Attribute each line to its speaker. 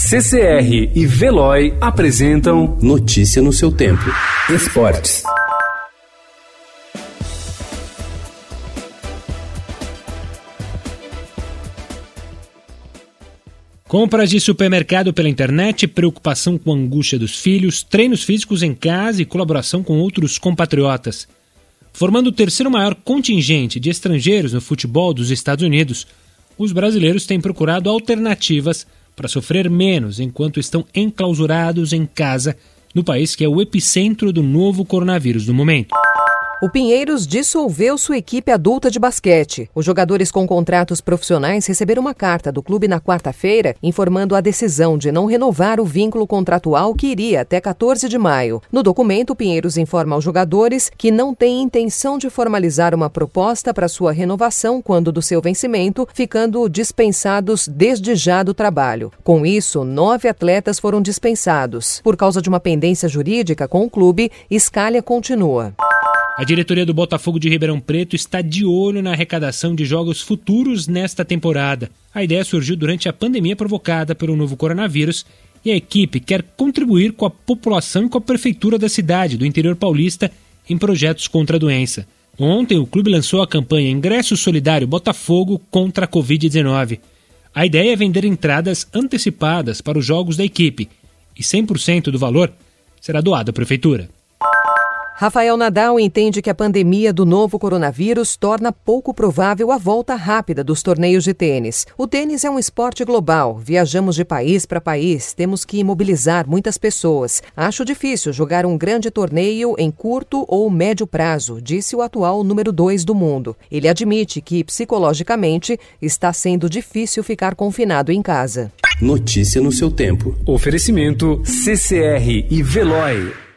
Speaker 1: CCR e Veloy apresentam
Speaker 2: Notícia no seu tempo.
Speaker 1: Esportes.
Speaker 3: Compras de supermercado pela internet, preocupação com a angústia dos filhos, treinos físicos em casa e colaboração com outros compatriotas. Formando o terceiro maior contingente de estrangeiros no futebol dos Estados Unidos, os brasileiros têm procurado alternativas para sofrer menos enquanto estão enclausurados em casa no país que é o epicentro do novo coronavírus no momento.
Speaker 4: O Pinheiros dissolveu sua equipe adulta de basquete. Os jogadores com contratos profissionais receberam uma carta do clube na quarta-feira informando a decisão de não renovar o vínculo contratual que iria até 14 de maio. No documento, o Pinheiros informa aos jogadores que não tem intenção de formalizar uma proposta para sua renovação quando do seu vencimento, ficando dispensados desde já do trabalho. Com isso, nove atletas foram dispensados. Por causa de uma pendência jurídica com o clube, Escalha continua.
Speaker 3: A diretoria do Botafogo de Ribeirão Preto está de olho na arrecadação de jogos futuros nesta temporada. A ideia surgiu durante a pandemia provocada pelo novo coronavírus e a equipe quer contribuir com a população e com a prefeitura da cidade, do interior paulista, em projetos contra a doença. Ontem, o clube lançou a campanha Ingresso Solidário Botafogo contra a Covid-19. A ideia é vender entradas antecipadas para os jogos da equipe e 100% do valor será doado à prefeitura.
Speaker 4: Rafael Nadal entende que a pandemia do novo coronavírus torna pouco provável a volta rápida dos torneios de tênis. O tênis é um esporte global. Viajamos de país para país, temos que mobilizar muitas pessoas. Acho difícil jogar um grande torneio em curto ou médio prazo, disse o atual número 2 do mundo. Ele admite que, psicologicamente, está sendo difícil ficar confinado em casa.
Speaker 2: Notícia no seu tempo.
Speaker 1: Oferecimento CCR e Veloy.